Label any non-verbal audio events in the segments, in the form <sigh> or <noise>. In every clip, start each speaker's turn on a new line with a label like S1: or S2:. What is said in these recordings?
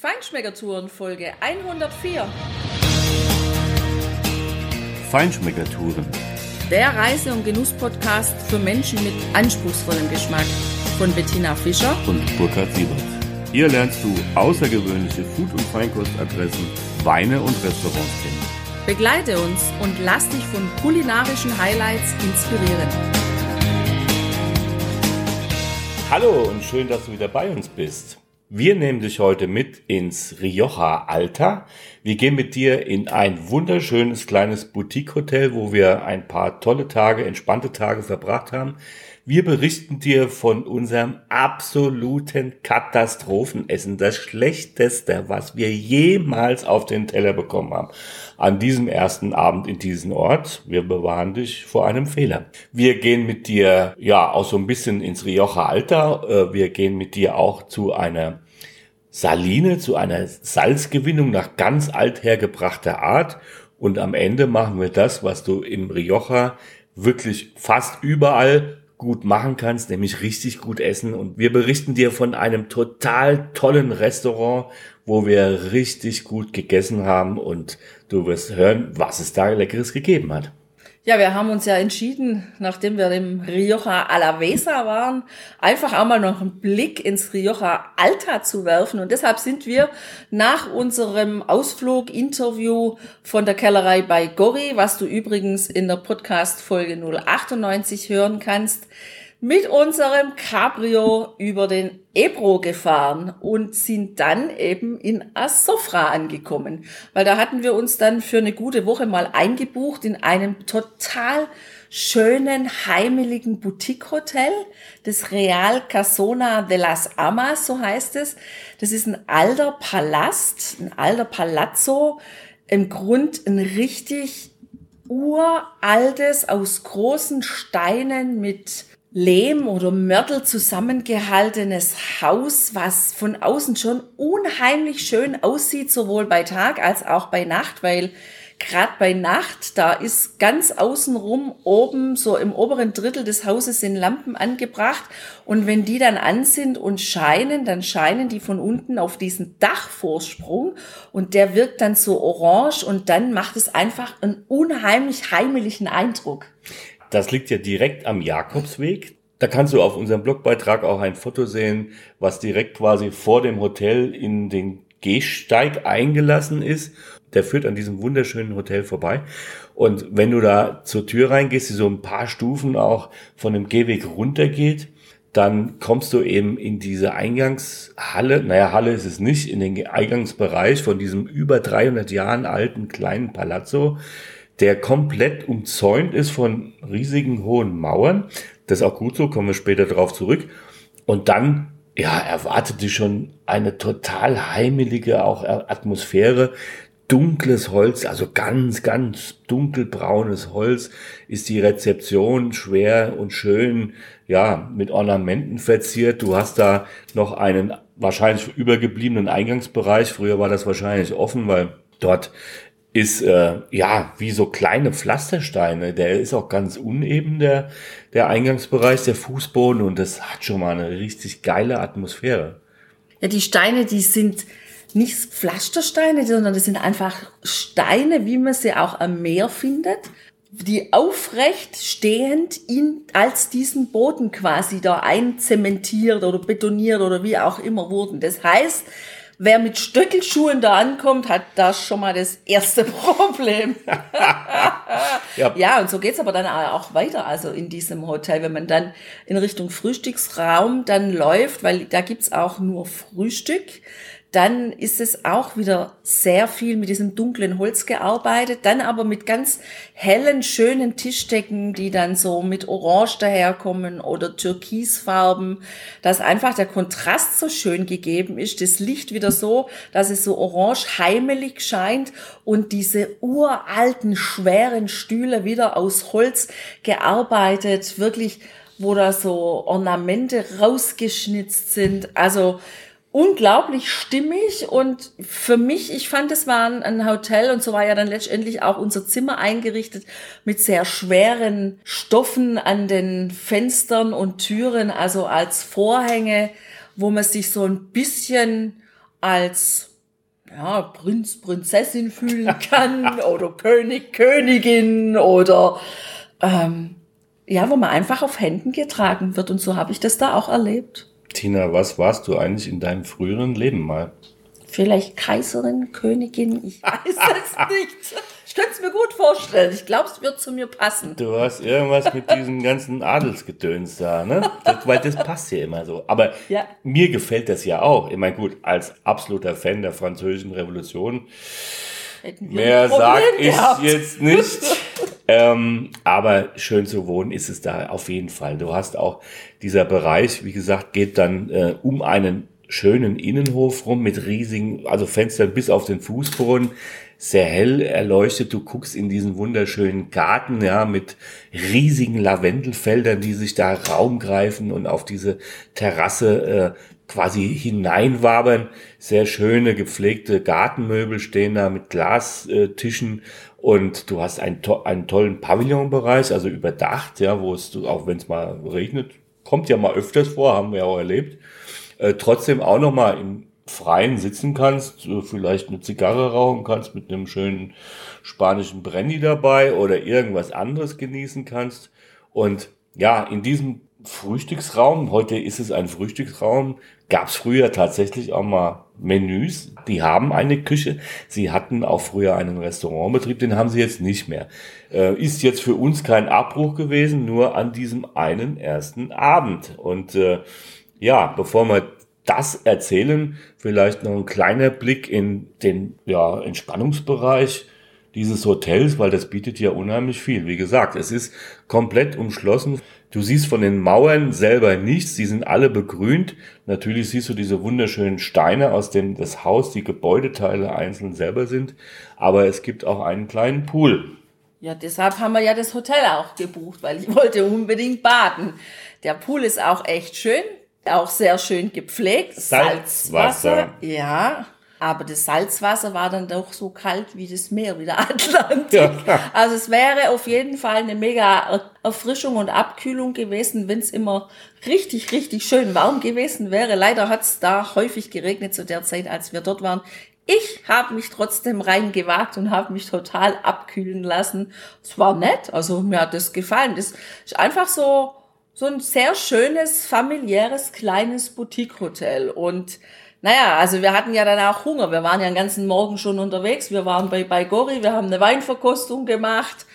S1: Feinschmeckertouren Folge 104.
S2: Feinschmeckertouren.
S1: Der Reise- und Genuss-Podcast für Menschen mit anspruchsvollem Geschmack von Bettina Fischer
S2: und Burkhard Siebert. Hier lernst du außergewöhnliche Food- und Feinkostadressen, Weine und Restaurants kennen.
S1: Begleite uns und lass dich von kulinarischen Highlights inspirieren.
S2: Hallo und schön, dass du wieder bei uns bist. Wir nehmen dich heute mit ins Rioja Alta. Wir gehen mit dir in ein wunderschönes kleines Boutique-Hotel, wo wir ein paar tolle Tage, entspannte Tage verbracht haben. Wir berichten dir von unserem absoluten Katastrophenessen, das schlechteste, was wir jemals auf den Teller bekommen haben. An diesem ersten Abend in diesem Ort. Wir bewahren dich vor einem Fehler. Wir gehen mit dir, ja, auch so ein bisschen ins Rioja Alta. Äh, wir gehen mit dir auch zu einer Saline, zu einer Salzgewinnung nach ganz althergebrachter Art. Und am Ende machen wir das, was du im Rioja wirklich fast überall gut machen kannst, nämlich richtig gut essen. Und wir berichten dir von einem total tollen Restaurant, wo wir richtig gut gegessen haben und du wirst hören, was es da leckeres gegeben hat.
S1: Ja, wir haben uns ja entschieden, nachdem wir im Rioja Alavesa waren, einfach auch mal noch einen Blick ins Rioja Alta zu werfen. Und deshalb sind wir nach unserem Ausflug, Interview von der Kellerei bei Gori, was du übrigens in der Podcast Folge 098 hören kannst, mit unserem Cabrio über den Ebro gefahren und sind dann eben in Asofra angekommen. Weil da hatten wir uns dann für eine gute Woche mal eingebucht in einem total schönen, heimeligen Boutique-Hotel, das Real Casona de las Amas, so heißt es. Das ist ein alter Palast, ein alter Palazzo, im Grund ein richtig uraltes, aus großen Steinen mit Lehm oder Mörtel zusammengehaltenes Haus, was von außen schon unheimlich schön aussieht, sowohl bei Tag als auch bei Nacht, weil gerade bei Nacht, da ist ganz außenrum oben, so im oberen Drittel des Hauses sind Lampen angebracht und wenn die dann an sind und scheinen, dann scheinen die von unten auf diesen Dachvorsprung und der wirkt dann so orange und dann macht es einfach einen unheimlich heimlichen Eindruck.
S2: Das liegt ja direkt am Jakobsweg. Da kannst du auf unserem Blogbeitrag auch ein Foto sehen, was direkt quasi vor dem Hotel in den Gehsteig eingelassen ist. Der führt an diesem wunderschönen Hotel vorbei. Und wenn du da zur Tür reingehst, die so ein paar Stufen auch von dem Gehweg runtergeht, dann kommst du eben in diese Eingangshalle, naja, Halle ist es nicht, in den Eingangsbereich von diesem über 300 Jahren alten kleinen Palazzo, der komplett umzäunt ist von riesigen hohen Mauern. Das ist auch gut so, kommen wir später drauf zurück. Und dann, ja, erwartet dich schon eine total heimelige auch Atmosphäre. Dunkles Holz, also ganz, ganz dunkelbraunes Holz ist die Rezeption schwer und schön, ja, mit Ornamenten verziert. Du hast da noch einen wahrscheinlich übergebliebenen Eingangsbereich. Früher war das wahrscheinlich offen, weil dort ist äh, ja wie so kleine Pflastersteine. Der ist auch ganz uneben, der, der Eingangsbereich, der Fußboden und das hat schon mal eine richtig geile Atmosphäre.
S1: Ja, die Steine, die sind nicht Pflastersteine, sondern das sind einfach Steine, wie man sie auch am Meer findet, die aufrecht stehend in, als diesen Boden quasi da einzementiert oder betoniert oder wie auch immer wurden. Das heißt, Wer mit Stöckelschuhen da ankommt, hat da schon mal das erste <laughs> Problem. ja. ja, und so geht's aber dann auch weiter, also in diesem Hotel, wenn man dann in Richtung Frühstücksraum dann läuft, weil da gibt's auch nur Frühstück dann ist es auch wieder sehr viel mit diesem dunklen Holz gearbeitet, dann aber mit ganz hellen, schönen Tischdecken, die dann so mit Orange daherkommen oder Türkisfarben, dass einfach der Kontrast so schön gegeben ist, das Licht wieder so, dass es so orange heimelig scheint und diese uralten, schweren Stühle wieder aus Holz gearbeitet, wirklich, wo da so Ornamente rausgeschnitzt sind, also unglaublich stimmig und für mich, ich fand, es war ein Hotel und so war ja dann letztendlich auch unser Zimmer eingerichtet mit sehr schweren Stoffen an den Fenstern und Türen, also als Vorhänge, wo man sich so ein bisschen als ja, Prinz, Prinzessin fühlen <laughs> kann oder König, Königin oder ähm, ja, wo man einfach auf Händen getragen wird. Und so habe ich das da auch erlebt.
S2: Tina, was warst du eigentlich in deinem früheren Leben mal?
S1: Vielleicht Kaiserin, Königin, ich <laughs> weiß es nicht. Ich könnte es mir gut vorstellen. Ich glaube, es wird zu mir passen.
S2: Du hast irgendwas mit diesem ganzen Adelsgedöns da, ne? Das, weil das passt ja immer so. Aber ja. mir gefällt das ja auch. Ich meine, gut, als absoluter Fan der französischen Revolution, mehr sag ich jetzt nicht. <laughs> ähm, aber schön zu wohnen ist es da auf jeden Fall. Du hast auch dieser Bereich, wie gesagt, geht dann äh, um einen schönen Innenhof rum mit riesigen, also Fenstern bis auf den Fußboden, sehr hell erleuchtet. Du guckst in diesen wunderschönen Garten, ja, mit riesigen Lavendelfeldern, die sich da Raum greifen und auf diese Terrasse äh, quasi hineinwabern. Sehr schöne, gepflegte Gartenmöbel stehen da mit Glastischen und du hast einen, to einen tollen Pavillonbereich, also überdacht, ja, wo es, auch wenn es mal regnet, kommt ja mal öfters vor, haben wir auch erlebt äh, trotzdem auch noch mal im Freien sitzen kannst, vielleicht eine Zigarre rauchen kannst mit einem schönen spanischen Brandy dabei oder irgendwas anderes genießen kannst. Und ja, in diesem Frühstücksraum, heute ist es ein Frühstücksraum, gab es früher tatsächlich auch mal Menüs. Die haben eine Küche. Sie hatten auch früher einen Restaurantbetrieb, den haben sie jetzt nicht mehr. Äh, ist jetzt für uns kein Abbruch gewesen, nur an diesem einen ersten Abend. Und äh, ja, bevor wir das erzählen, vielleicht noch ein kleiner Blick in den ja, Entspannungsbereich dieses Hotels, weil das bietet ja unheimlich viel. Wie gesagt, es ist komplett umschlossen. Du siehst von den Mauern selber nichts, die sind alle begrünt. Natürlich siehst du diese wunderschönen Steine, aus denen das Haus, die Gebäudeteile einzeln selber sind, aber es gibt auch einen kleinen Pool.
S1: Ja, deshalb haben wir ja das Hotel auch gebucht, weil ich wollte unbedingt baden. Der Pool ist auch echt schön auch sehr schön gepflegt.
S2: Salzwasser. Salzwasser.
S1: Ja. Aber das Salzwasser war dann doch so kalt wie das Meer, wie der <laughs> Atlantik. Ja. Also es wäre auf jeden Fall eine mega Erfrischung und Abkühlung gewesen, wenn es immer richtig, richtig schön warm gewesen wäre. Leider hat es da häufig geregnet zu der Zeit, als wir dort waren. Ich habe mich trotzdem reingewagt und habe mich total abkühlen lassen. Es war nett, also mir hat es gefallen. Das ist einfach so so ein sehr schönes, familiäres, kleines Boutique-Hotel. Und naja, also wir hatten ja dann auch Hunger. Wir waren ja den ganzen Morgen schon unterwegs. Wir waren bei, bei Gori, wir haben eine Weinverkostung gemacht.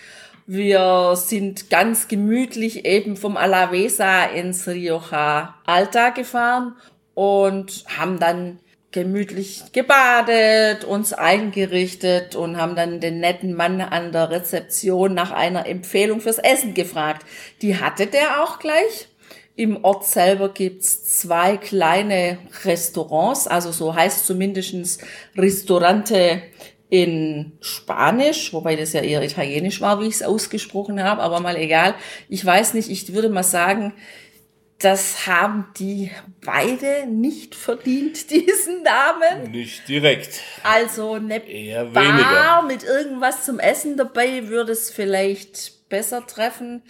S1: Wir sind ganz gemütlich eben vom Alavesa ins Rioja Alta gefahren und haben dann gemütlich gebadet, uns eingerichtet und haben dann den netten Mann an der Rezeption nach einer Empfehlung fürs Essen gefragt. Die hatte der auch gleich. Im Ort selber gibt's zwei kleine Restaurants, also so heißt zumindestens Restaurante in Spanisch, wobei das ja eher Italienisch war, wie ich es ausgesprochen habe, aber mal egal. Ich weiß nicht, ich würde mal sagen, das haben die beide nicht verdient, <laughs> diesen Namen.
S2: Nicht direkt.
S1: Also eine Eher Bar weniger. mit irgendwas zum Essen dabei würde es vielleicht besser treffen.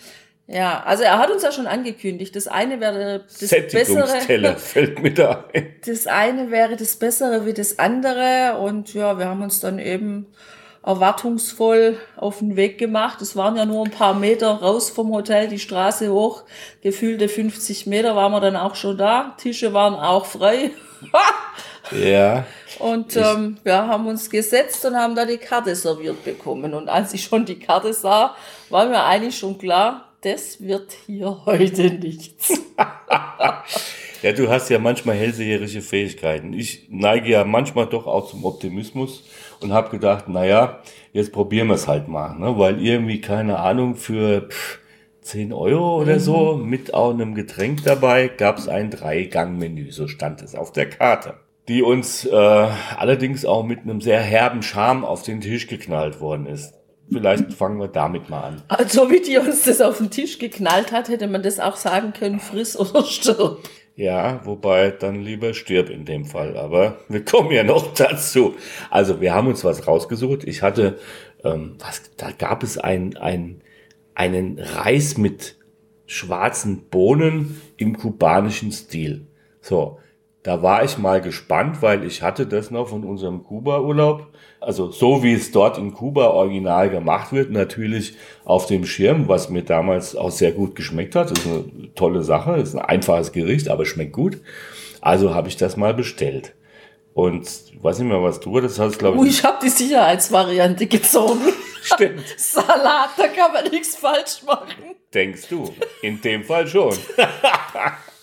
S1: Ja, also er hat uns ja schon angekündigt, das eine wäre das bessere.
S2: fällt mir da ein.
S1: Das eine wäre das bessere wie das andere und ja, wir haben uns dann eben erwartungsvoll auf den Weg gemacht. Es waren ja nur ein paar Meter raus vom Hotel, die Straße hoch. Gefühlte 50 Meter waren wir dann auch schon da. Tische waren auch frei. <laughs>
S2: ja.
S1: Und ähm, wir haben uns gesetzt und haben da die Karte serviert bekommen. Und als ich schon die Karte sah, war mir eigentlich schon klar, das wird hier heute nichts. <laughs>
S2: ja, du hast ja manchmal hellseherische Fähigkeiten. Ich neige ja manchmal doch auch zum Optimismus und habe gedacht, naja, jetzt probieren wir es halt mal, ne? weil irgendwie, keine Ahnung, für pff, 10 Euro oder mhm. so mit auch einem Getränk dabei gab es ein Drei-Gang-Menü, so stand es auf der Karte die uns äh, allerdings auch mit einem sehr herben Charme auf den Tisch geknallt worden ist. Vielleicht fangen wir damit mal an.
S1: Also wie die uns das auf den Tisch geknallt hat, hätte man das auch sagen können, friss oder stirb.
S2: Ja, wobei dann lieber stirb in dem Fall. Aber wir kommen ja noch dazu. Also wir haben uns was rausgesucht. Ich hatte, ähm, was, da gab es ein, ein, einen Reis mit schwarzen Bohnen im kubanischen Stil. So, Da war ich mal gespannt, weil ich hatte das noch von unserem Kuba-Urlaub. Also so wie es dort in Kuba original gemacht wird, natürlich auf dem Schirm, was mir damals auch sehr gut geschmeckt hat. Das ist eine tolle Sache, das ist ein einfaches Gericht, aber schmeckt gut. Also habe ich das mal bestellt. Und weiß nicht mehr, was du das hast, glaube ich.
S1: Oh, ich habe die Sicherheitsvariante gezogen.
S2: Stimmt. <laughs>
S1: Salat, da kann man nichts falsch machen.
S2: Denkst du? In dem Fall schon. <laughs>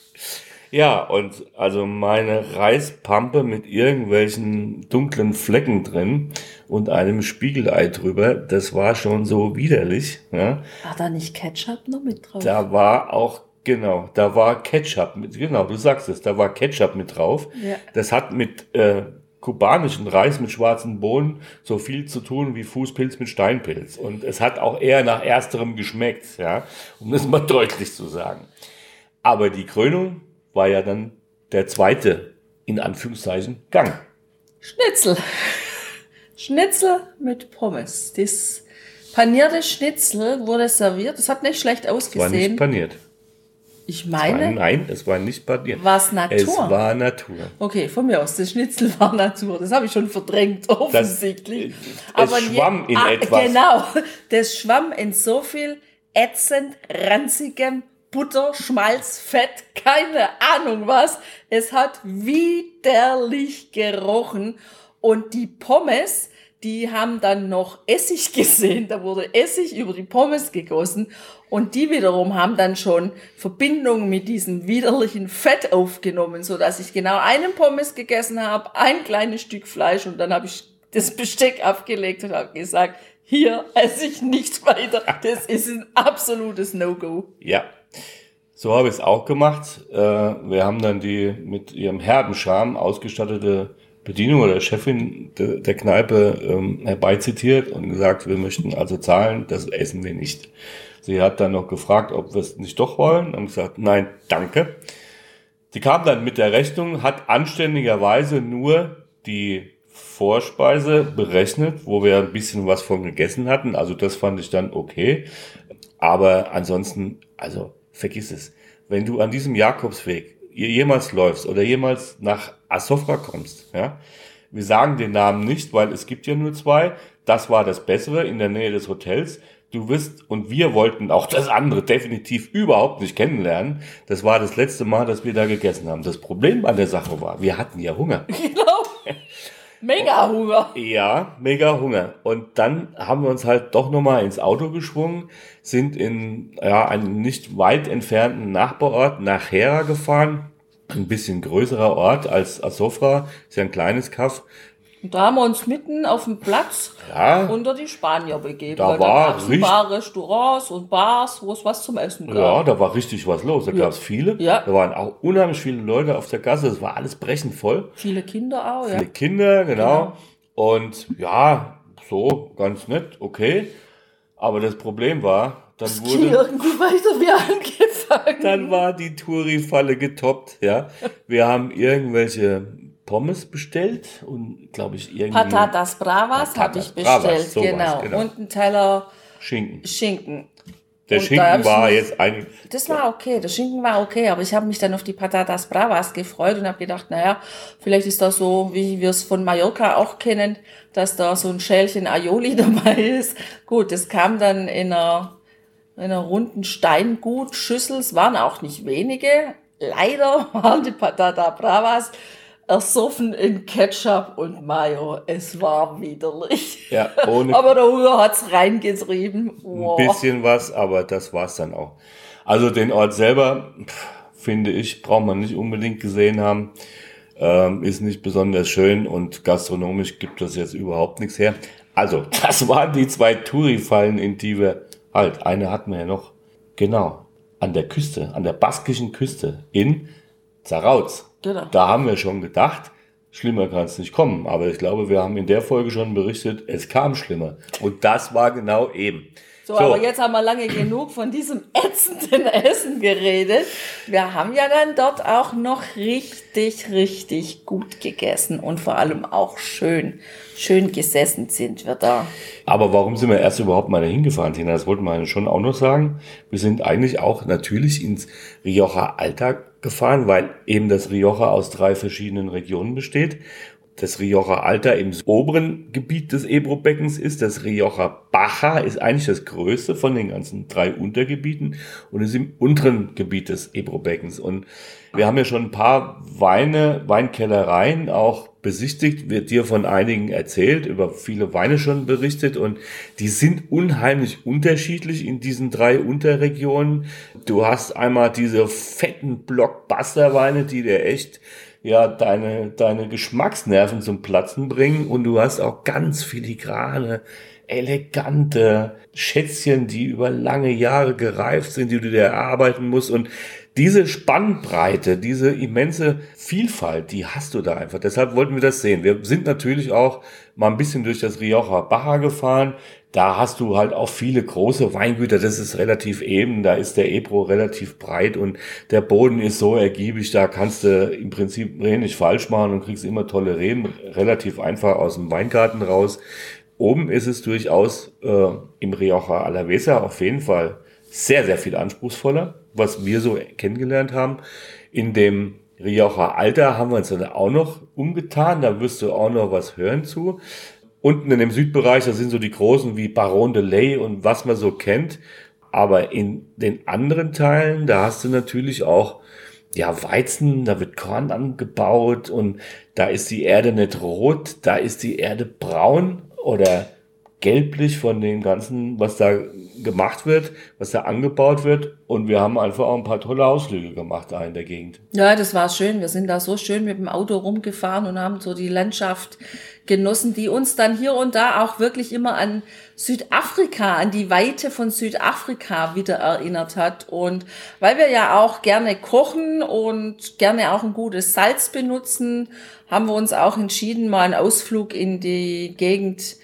S2: ja, und also meine Reispampe mit irgendwelchen dunklen Flecken drin und einem Spiegelei drüber, das war schon so widerlich. Ja.
S1: War da nicht Ketchup noch mit drauf?
S2: Da war auch Genau, da war Ketchup mit, genau, du sagst es, da war Ketchup mit drauf.
S1: Ja.
S2: Das hat mit äh, kubanischen Reis mit schwarzen Bohnen so viel zu tun wie Fußpilz mit Steinpilz. Und es hat auch eher nach ersterem geschmeckt, ja, um das mal <laughs> deutlich zu sagen. Aber die Krönung war ja dann der zweite, in Anführungszeichen, Gang.
S1: Schnitzel. Schnitzel mit Pommes. Das panierte Schnitzel wurde serviert. Das hat nicht schlecht
S2: War nicht
S1: ausgesehen.
S2: paniert.
S1: Ich
S2: War,
S1: meine,
S2: nein, es war nicht paniert.
S1: war es Natur?
S2: Es war Natur.
S1: Okay, von mir aus, das Schnitzel <laughs> war Natur. Das habe ich schon verdrängt, offensichtlich.
S2: es schwamm in
S1: ah,
S2: etwas.
S1: Genau, das schwamm in so viel ätzend, ranzigem Butter, Schmalz, Fett, keine Ahnung was. Es hat widerlich gerochen. Und die Pommes, die haben dann noch Essig <laughs> gesehen. Da wurde Essig über die Pommes gegossen. Und die wiederum haben dann schon Verbindung mit diesem widerlichen Fett aufgenommen, so dass ich genau einen Pommes gegessen habe, ein kleines Stück Fleisch und dann habe ich das Besteck abgelegt und habe gesagt, hier esse ich nicht weiter. Das ist ein absolutes No-Go.
S2: Ja, so habe ich es auch gemacht. Äh, wir haben dann die mit ihrem herben Charme ausgestattete Bedienung oder Chefin de, der Kneipe ähm, herbeizitiert und gesagt, wir möchten also zahlen, das essen wir nicht. Sie hat dann noch gefragt, ob wir es nicht doch wollen, haben gesagt, nein, danke. Sie kam dann mit der Rechnung, hat anständigerweise nur die Vorspeise berechnet, wo wir ein bisschen was von gegessen hatten. Also das fand ich dann okay. Aber ansonsten, also vergiss es. Wenn du an diesem Jakobsweg jemals läufst oder jemals nach Asofra kommst, ja, wir sagen den Namen nicht, weil es gibt ja nur zwei. Das war das Bessere in der Nähe des Hotels. Du wirst, und wir wollten auch das andere definitiv überhaupt nicht kennenlernen. Das war das letzte Mal, dass wir da gegessen haben. Das Problem an der Sache war, wir hatten ja Hunger. <laughs>
S1: Genau. <laughs> Mega Hunger.
S2: Ja, mega Hunger. Und dann haben wir uns halt doch nochmal ins Auto geschwungen, sind in ja, einen nicht weit entfernten Nachbarort nach Hera gefahren. Ein bisschen größerer Ort als Asofra, ist ja ein kleines Kaff.
S1: Und da haben wir uns mitten auf dem Platz
S2: Ja,
S1: unter die Spanier begeben.
S2: Da
S1: weil
S2: war
S1: gab's ein paar Restaurants und Bars, wo es was zum Essen gab.
S2: ja, da war richtig was los. Da
S1: Ja.
S2: gab's viele.
S1: Ja.
S2: Da waren auch unheimlich viele Leute auf der Gasse. Es war alles brechend voll.
S1: Viele Kinder auch, ja.
S2: Viele Kinder, genau.
S1: Genau.
S2: Und ja, so, ganz nett, okay. Aber das Problem war, dann
S1: Es ging
S2: wurde,
S1: irgendwie weiter wie angefangen.
S2: dann war die Touri-Falle getoppt, ja. Wir haben irgendwelche Pommes bestellt und, glaube ich, irgendwie
S1: Patatas Bravas habe ich bestellt,
S2: Bravas, sowas,
S1: genau.
S2: genau.
S1: Und einen Teller
S2: Schinken.
S1: Schinken.
S2: Der
S1: Und
S2: Schinken war
S1: mich-
S2: jetzt eigentlich,
S1: Das war okay, der Schinken war okay, aber ich habe mich dann auf die Patatas Bravas gefreut und habe gedacht, naja, vielleicht ist das so, wie wir es von Mallorca auch kennen, dass da so ein Schälchen Aioli <laughs> dabei ist. Gut, das kam dann in einer, in einer runden Steingutschüssel, es waren auch nicht wenige. Leider <laughs> waren die Patata Bravas ersoffen in Ketchup und Mayo. Es war widerlich.
S2: ja, ohne <laughs>
S1: Aber der Hunger hat's reingetrieben. Wow.
S2: ein bisschen was, aber das war's dann auch. Also den Ort selber, pff, finde ich, braucht man nicht unbedingt gesehen haben. Ähm, ist nicht besonders schön und gastronomisch gibt das jetzt überhaupt nichts her. Also, <laughs> das waren die zwei Touri-Fallen, in die wir, halt, eine hatten wir ja noch, genau, an der Küste, an der baskischen Küste in Zarauz.
S1: Genau.
S2: Da haben wir schon gedacht, schlimmer kann es nicht kommen. Aber ich glaube, wir haben in der Folge schon berichtet, es kam schlimmer. Und das war genau eben.
S1: So, so, aber jetzt haben wir lange genug von diesem ätzenden Essen geredet. Wir haben ja dann dort auch noch richtig, richtig gut gegessen und vor allem auch schön, schön gesessen sind wir da.
S2: Aber warum sind wir erst überhaupt mal dahin gefahren, Tina? Das wollten wir schon auch noch sagen. Wir sind eigentlich auch natürlich ins Rioja Alta gefahren, weil eben das Rioja aus drei verschiedenen Regionen besteht das Rioja Alta im oberen Gebiet des Ebro-Beckens ist. Das Rioja Baja ist eigentlich das größte von den ganzen drei Untergebieten und ist im unteren Gebiet des Ebro-Beckens. Und wir haben ja schon ein paar Weine, Weinkellereien auch besichtigt, wird dir von einigen erzählt, über viele Weine schon berichtet und die sind unheimlich unterschiedlich in diesen drei Unterregionen. Du hast einmal diese fetten Blockbuster-Weine, die dir echt ja deine, deine Geschmacksnerven zum Platzen bringen und du hast auch ganz filigrane, elegante Schätzchen, die über lange Jahre gereift sind, die du dir erarbeiten musst und diese Spannbreite, diese immense Vielfalt, die hast du da einfach. Deshalb wollten wir das sehen. Wir sind natürlich auch mal ein bisschen durch das Rioja Baja gefahren. Da hast du halt auch viele große Weingüter. Das ist relativ eben. Da ist der Ebro relativ breit und der Boden ist so ergiebig. Da kannst du im Prinzip nicht falsch machen und kriegst immer tolle Reben relativ einfach aus dem Weingarten raus. Oben ist es durchaus äh, im Rioja Alavesa auf jeden Fall sehr, sehr viel anspruchsvoller, was wir so kennengelernt haben. In dem Rioja Alter haben wir uns dann auch noch umgetan. Da wirst du auch noch was hören zu. Unten in dem Südbereich, da sind so die großen wie Baron de Ley und was man so kennt. Aber in den anderen Teilen, da hast du natürlich auch ja, Weizen, da wird Korn angebaut und da ist die Erde nicht rot, da ist die Erde braun oder gelblich von dem ganzen, was da gemacht wird, was da angebaut wird. Und wir haben einfach auch ein paar tolle Ausflüge gemacht da in der Gegend.
S1: Ja, das war schön. Wir sind da so schön mit dem Auto rumgefahren und haben so die Landschaft genossen, die uns dann hier und da auch wirklich immer an Südafrika, an die Weite von Südafrika wieder erinnert hat. Und weil wir ja auch gerne kochen und gerne auch ein gutes Salz benutzen, haben wir uns auch entschieden, mal einen Ausflug in die Gegend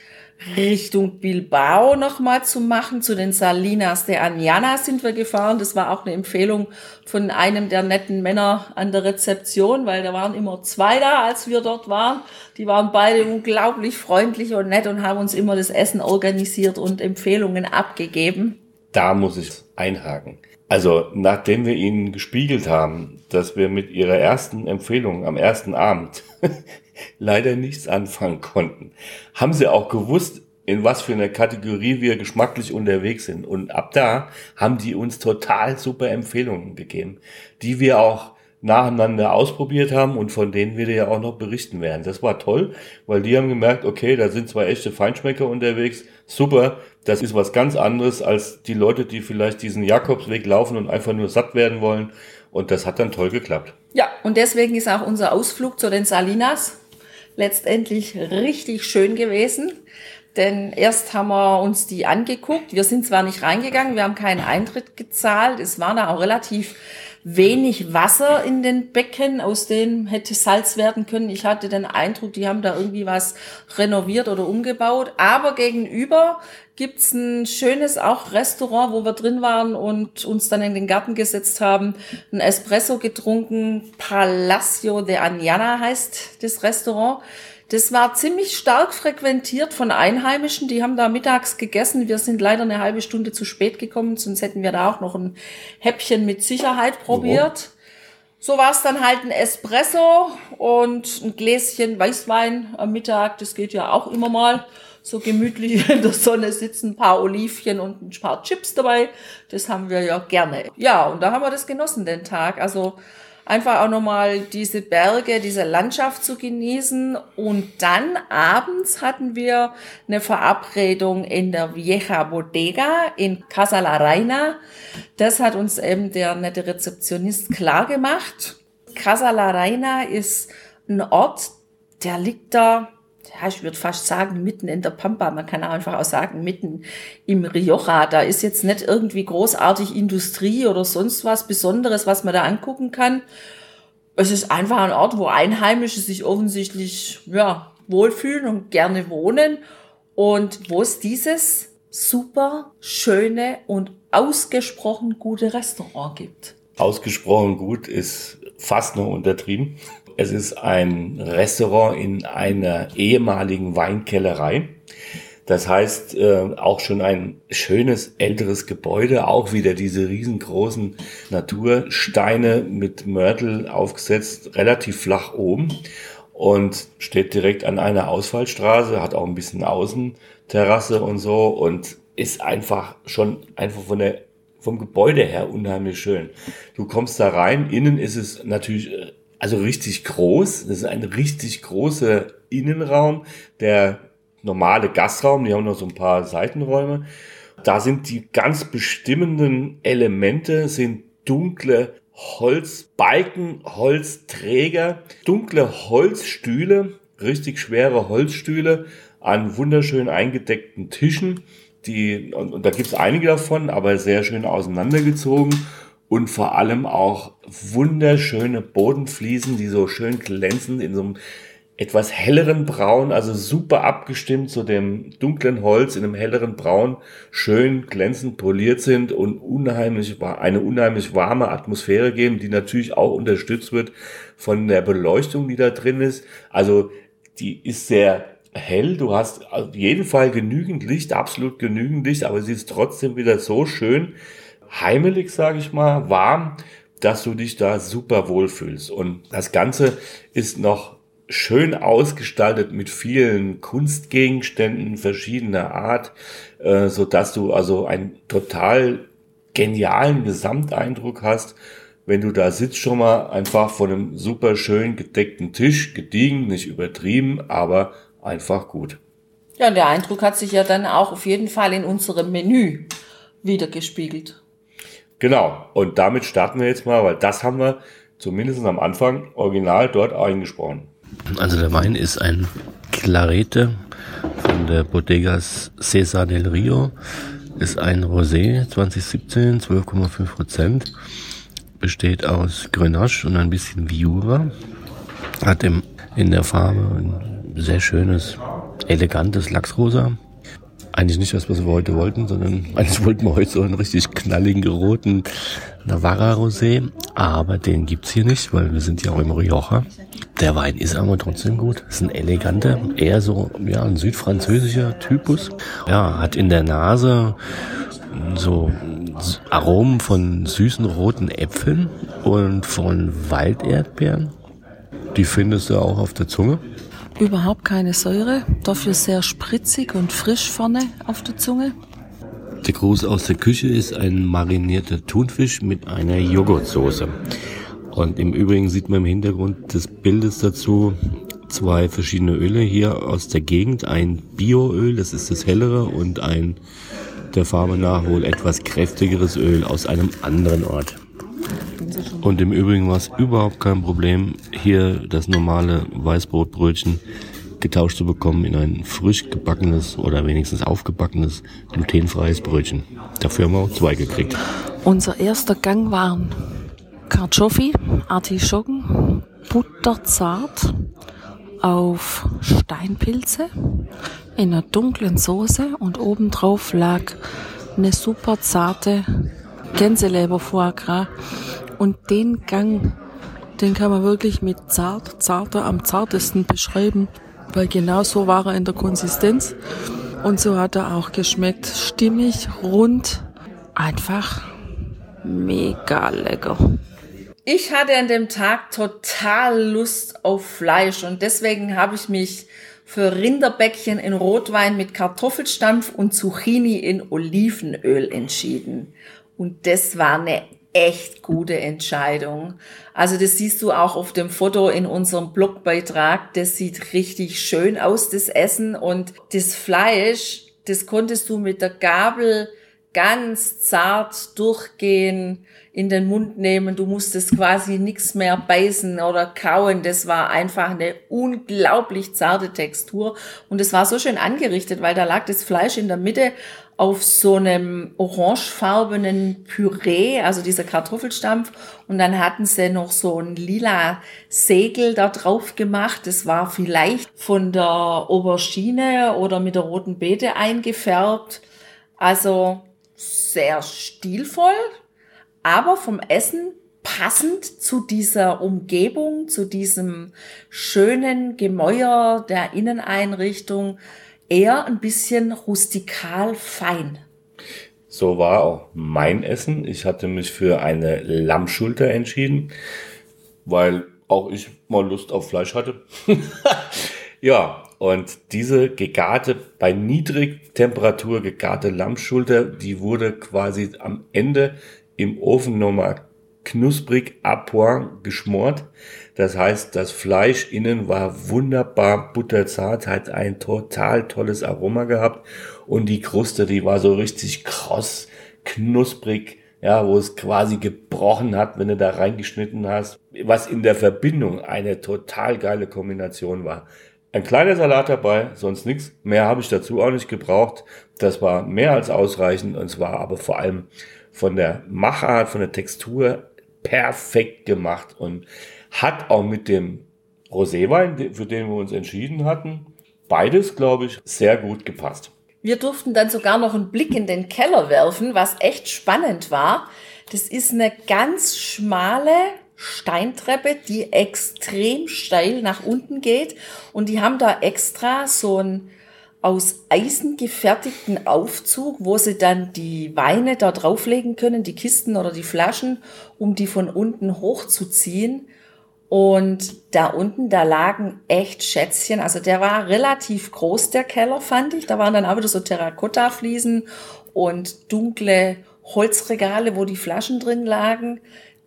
S1: Richtung Bilbao nochmal zu machen. Zu den Salinas de Añana sind wir gefahren. Das war auch eine Empfehlung von einem der netten Männer an der Rezeption, weil da waren immer zwei da, als wir dort waren. Die waren beide unglaublich freundlich und nett und haben uns immer das Essen organisiert und Empfehlungen abgegeben.
S2: Da muss ich einhaken. Also, nachdem wir ihnen gespiegelt haben, dass wir mit ihrer ersten Empfehlung am ersten Abend <laughs> leider nichts anfangen konnten, haben sie auch gewusst, in was für einer Kategorie wir geschmacklich unterwegs sind. Und ab da haben die uns total super Empfehlungen gegeben, die wir auch nacheinander ausprobiert haben und von denen wir dir ja auch noch berichten werden. Das war toll, weil die haben gemerkt, okay, da sind zwei echte Feinschmecker unterwegs. Super, das ist was ganz anderes als die Leute, die vielleicht diesen Jakobsweg laufen und einfach nur satt werden wollen. Und das hat dann toll geklappt.
S1: Ja, und deswegen ist auch unser Ausflug zu den Salinas letztendlich richtig schön gewesen. Denn erst haben wir uns die angeguckt. Wir sind zwar nicht reingegangen, wir haben keinen Eintritt gezahlt. Es war da auch relativ wenig Wasser in den Becken, aus denen hätte Salz werden können. Ich hatte den Eindruck, die haben da irgendwie was renoviert oder umgebaut. Aber gegenüber gibt's ein schönes auch Restaurant, wo wir drin waren und uns dann in den Garten gesetzt haben, ein Espresso getrunken. Palacio de Añana heißt das Restaurant. Das war ziemlich stark frequentiert von Einheimischen. Die haben da mittags gegessen. Wir sind leider eine halbe Stunde zu spät gekommen, sonst hätten wir da auch noch ein Häppchen mit Sicherheit probiert. So war es dann halt ein Espresso und ein Gläschen Weißwein am Mittag. Das geht ja auch immer mal so gemütlich <laughs> in der Sonne sitzen, ein paar Olivchen und ein paar Chips dabei. Das haben wir ja gerne. Ja, und da haben wir das genossen, den Tag. Also einfach auch nochmal diese Berge, diese Landschaft zu genießen. Und dann abends hatten wir eine Verabredung in der Vieja Bodega in Casa La Reina. Das hat uns eben der nette Rezeptionist klar gemacht. Casa La Reina ist ein Ort, der liegt da ja, ich würde fast sagen, mitten in der Pampa. Man kann einfach auch sagen, mitten im Rioja. Da ist jetzt nicht irgendwie großartig Industrie oder sonst was Besonderes, was man da angucken kann. Es ist einfach ein Ort, wo Einheimische sich offensichtlich, ja, wohlfühlen und gerne wohnen. Und wo es dieses super schöne und ausgesprochen gute Restaurant gibt.
S2: Ausgesprochen gut ist fast nur untertrieben. Es ist ein Restaurant in einer ehemaligen Weinkellerei. Das heißt, äh, auch schon ein schönes älteres Gebäude, auch wieder diese riesengroßen Natursteine mit Mörtel aufgesetzt, relativ flach oben und steht direkt an einer Ausfallstraße, hat auch ein bisschen Außenterrasse und so und ist einfach schon einfach von der vom Gebäude her unheimlich schön. Du kommst da rein, innen ist es natürlich äh, also richtig groß. Das ist ein richtig großer Innenraum, der normale Gastraum, die haben noch so ein paar Seitenräume. Da sind die ganz bestimmenden Elemente, sind dunkle Holzbalken, Holzträger, dunkle Holzstühle, richtig schwere Holzstühle an wunderschön eingedeckten Tischen. Die, und, und da gibt's einige davon, aber sehr schön auseinandergezogen und vor allem auch wunderschöne Bodenfliesen, die so schön glänzend in so einem etwas helleren Braun, also super abgestimmt zu dem dunklen Holz in einem helleren Braun, schön glänzend poliert sind und unheimlich, eine unheimlich warme Atmosphäre geben, die natürlich auch unterstützt wird von der Beleuchtung, die da drin ist. Also die ist sehr hell, du hast auf jeden Fall genügend Licht, absolut genügend Licht, aber sie ist trotzdem wieder so schön heimelig, sage ich mal, warm, dass du dich da super wohlfühlst. Und das Ganze ist noch schön ausgestaltet mit vielen Kunstgegenständen verschiedener Art, äh, so dass du also einen total genialen Gesamteindruck hast, wenn du da sitzt schon mal einfach vor einem super schön gedeckten Tisch, gediegen, nicht übertrieben, aber einfach gut.
S1: Ja, und der Eindruck hat sich ja dann auch auf jeden Fall in unserem Menü wiedergespiegelt.
S2: Genau, und damit starten wir jetzt mal, weil das haben wir zumindest am Anfang original dort eingesprochen.
S3: Also der Wein ist ein Clarete von der Bodegas Cesar del Rio. Ist ein Rosé 2017, 12,5 Prozent. Besteht aus Grenache und ein bisschen Viura. Hat im, in der Farbe ein sehr schönes, elegantes Lachsrosa. Eigentlich nicht das, was wir heute wollten, sondern eigentlich wollten wir heute so einen richtig knalligen, roten Navarra Rosé. Aber den gibt's hier nicht, weil wir sind ja auch im Rioja. Der Wein ist aber trotzdem gut. Ist ein eleganter, eher so, ja, ein südfranzösischer Typus. Ja, hat in der Nase so Aromen von süßen roten Äpfeln und von Walderdbeeren. Die findest du auch auf der Zunge.
S1: Überhaupt keine Säure, dafür sehr spritzig und frisch vorne auf der Zunge.
S3: Der Gruß aus der Küche ist ein marinierter Thunfisch mit einer Joghurtsoße. Und im Übrigen sieht man im Hintergrund des Bildes dazu zwei verschiedene Öle hier aus der Gegend. Ein Bioöl, das ist das hellere, und ein der Farbe nach wohl etwas kräftigeres Öl aus einem anderen Ort. Und im Übrigen war es überhaupt kein Problem, hier das normale Weißbrotbrötchen getauscht zu bekommen in ein frisch gebackenes oder wenigstens aufgebackenes glutenfreies Brötchen. Dafür haben wir auch zwei gekriegt.
S1: Unser erster Gang waren Kartoffeln, Artischocken, butterzart auf Steinpilze in einer dunklen Soße und obendrauf lag eine super zarte Gänseleber Foie Gras und den Gang, den kann man wirklich mit zart, zarter am zartesten beschreiben, weil genau so war er in der Konsistenz und so hat er auch geschmeckt. Stimmig, rund, einfach mega lecker. Ich hatte an dem Tag total Lust auf Fleisch und deswegen habe ich mich für Rinderbäckchen in Rotwein mit Kartoffelstampf und Zucchini in Olivenöl entschieden. Und das war eine echt gute Entscheidung. Also das siehst du auch auf dem Foto in unserem Blogbeitrag. Das sieht richtig schön aus, das Essen. Und das Fleisch, das konntest du mit der Gabel ganz zart durchgehen, in den Mund nehmen. Du musstest quasi nichts mehr beißen oder kauen. Das war einfach eine unglaublich zarte Textur. Und es war so schön angerichtet, weil da lag das Fleisch in der Mitte auf so einem orangefarbenen Püree, also dieser Kartoffelstampf. Und dann hatten sie noch so ein lila Segel da drauf gemacht. Das war vielleicht von der Aubergine oder mit der roten Beete eingefärbt. Also sehr stilvoll, aber vom Essen passend zu dieser Umgebung, zu diesem schönen Gemäuer der Inneneinrichtung, eher ein bisschen rustikal fein.
S2: So war auch mein Essen. Ich hatte mich für eine Lammschulter entschieden, weil auch ich mal Lust auf Fleisch hatte. <laughs> ja, und diese gegarte, bei Niedrigtemperatur gegarte Lammschulter, die wurde quasi am Ende im Ofen nochmal knusprig à point geschmort. Das heißt, das Fleisch innen war wunderbar butterzart, hat ein total tolles Aroma gehabt und die Kruste, die war so richtig kross, knusprig, ja, wo es quasi gebrochen hat, wenn du da reingeschnitten hast, was in der Verbindung eine total geile Kombination war. Ein kleiner Salat dabei, sonst nichts. Mehr habe ich dazu auch nicht gebraucht. Das war mehr als ausreichend und zwar aber vor allem von der Machart, von der Textur perfekt gemacht und hat auch mit dem Roséwein, für den wir uns entschieden hatten, beides, glaube ich, sehr gut gepasst.
S1: Wir durften dann sogar noch einen Blick in den Keller werfen, was echt spannend war. Das ist eine ganz schmale Steintreppe, die extrem steil nach unten geht. Und die haben da extra so einen aus Eisen gefertigten Aufzug, wo sie dann die Weine da drauflegen können, die Kisten oder die Flaschen, um die von unten hochzuziehen. Und da unten, da lagen echt Schätzchen. Also der war relativ groß, der Keller, fand ich. Da waren dann auch wieder so Terrakotta-Fliesen und dunkle Holzregale, wo die Flaschen drin lagen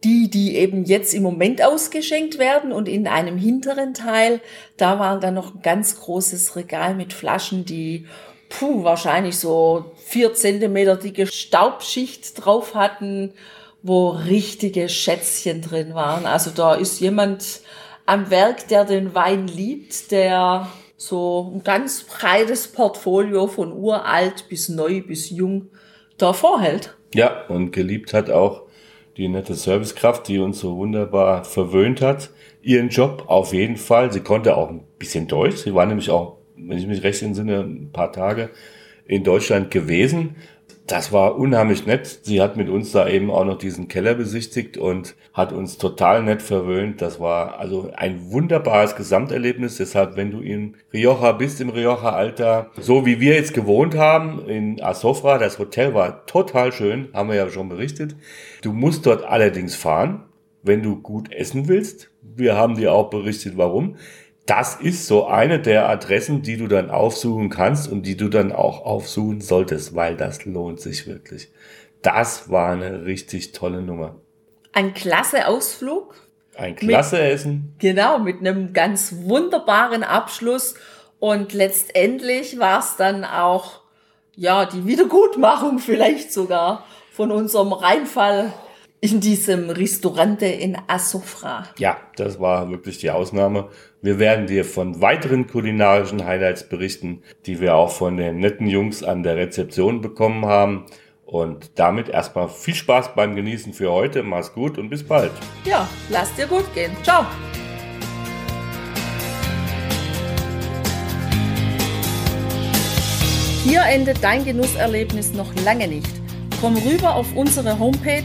S1: die, die eben jetzt im Moment ausgeschenkt werden und in einem hinteren Teil, da war dann noch ein ganz großes Regal mit Flaschen, die puh, wahrscheinlich so vier Zentimeter dicke Staubschicht drauf hatten, wo richtige Schätzchen drin waren. Also da ist jemand am Werk, der den Wein liebt, der so ein ganz breites Portfolio von uralt bis neu bis jung da vorhält.
S2: Ja, und geliebt hat auch die nette Servicekraft, die uns so wunderbar verwöhnt hat. Ihren Job auf jeden Fall. Sie konnte auch ein bisschen Deutsch. Sie war nämlich auch, wenn ich mich recht entsinne, ein paar Tage in Deutschland gewesen das war unheimlich nett. Sie hat mit uns da eben auch noch diesen Keller besichtigt und hat uns total nett verwöhnt. Das war also ein wunderbares Gesamterlebnis. Deshalb, wenn du in Rioja bist, im Rioja-Alter, so wie wir jetzt gewohnt haben, in Asofra, das Hotel war total schön, haben wir ja schon berichtet. Du musst dort allerdings fahren, wenn du gut essen willst. Wir haben dir auch berichtet, warum das ist so eine der Adressen, die du dann aufsuchen kannst und die du dann auch aufsuchen solltest, weil das lohnt sich wirklich. Das war eine richtig tolle Nummer.
S1: Ein klasse Ausflug.
S2: Ein klasse mit, Essen.
S1: Genau, mit einem ganz wunderbaren Abschluss. Und letztendlich war es dann auch, ja, die Wiedergutmachung vielleicht sogar von unserem Reinfall in diesem Restaurante in Asofra.
S2: Ja, das war wirklich die Ausnahme. Wir werden dir von weiteren kulinarischen Highlights berichten, die wir auch von den netten Jungs an der Rezeption bekommen haben. Und damit erstmal viel Spaß beim Genießen für heute. Mach's gut und bis bald.
S1: Ja, lass dir gut gehen. Ciao. Hier endet dein Genusserlebnis noch lange nicht. Komm rüber auf unsere Homepage